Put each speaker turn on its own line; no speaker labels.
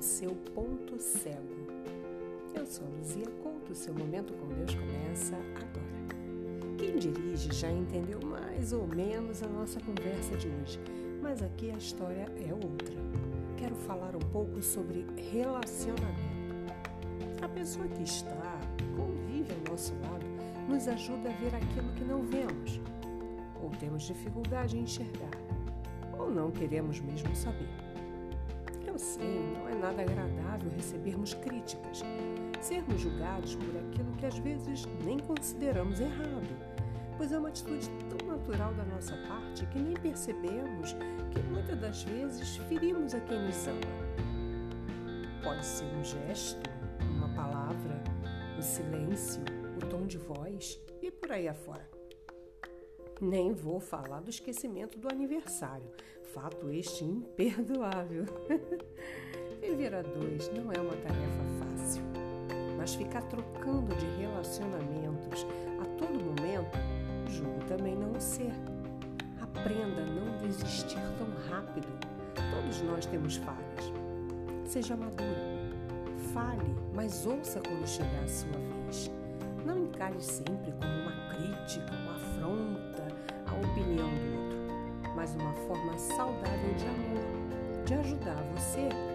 o seu ponto cego. Eu sou Luzia Couto, seu momento com Deus começa agora. Quem dirige já entendeu mais ou menos a nossa conversa de hoje, mas aqui a história é outra. Quero falar um pouco sobre relacionamento. A pessoa que está, convive ao nosso lado, nos ajuda a ver aquilo que não vemos, ou temos dificuldade em enxergar, ou não queremos mesmo saber. Sei, não é nada agradável recebermos críticas, sermos julgados por aquilo que às vezes nem consideramos errado, pois é uma atitude tão natural da nossa parte que nem percebemos que muitas das vezes ferimos a quem nos ama. Pode ser um gesto, uma palavra, o silêncio, o tom de voz e por aí afora. Nem vou falar do esquecimento do aniversário, fato este imperdoável. Viver a dois não é uma tarefa fácil mas ficar trocando de relacionamentos a todo momento, julgo também não ser. Aprenda a não desistir tão rápido. Todos nós temos falhas. Seja maduro. Fale, mas ouça quando chegar a sua vez. Não encare sempre como uma crítica, uma afronta uma forma saudável de amor, de ajudar você.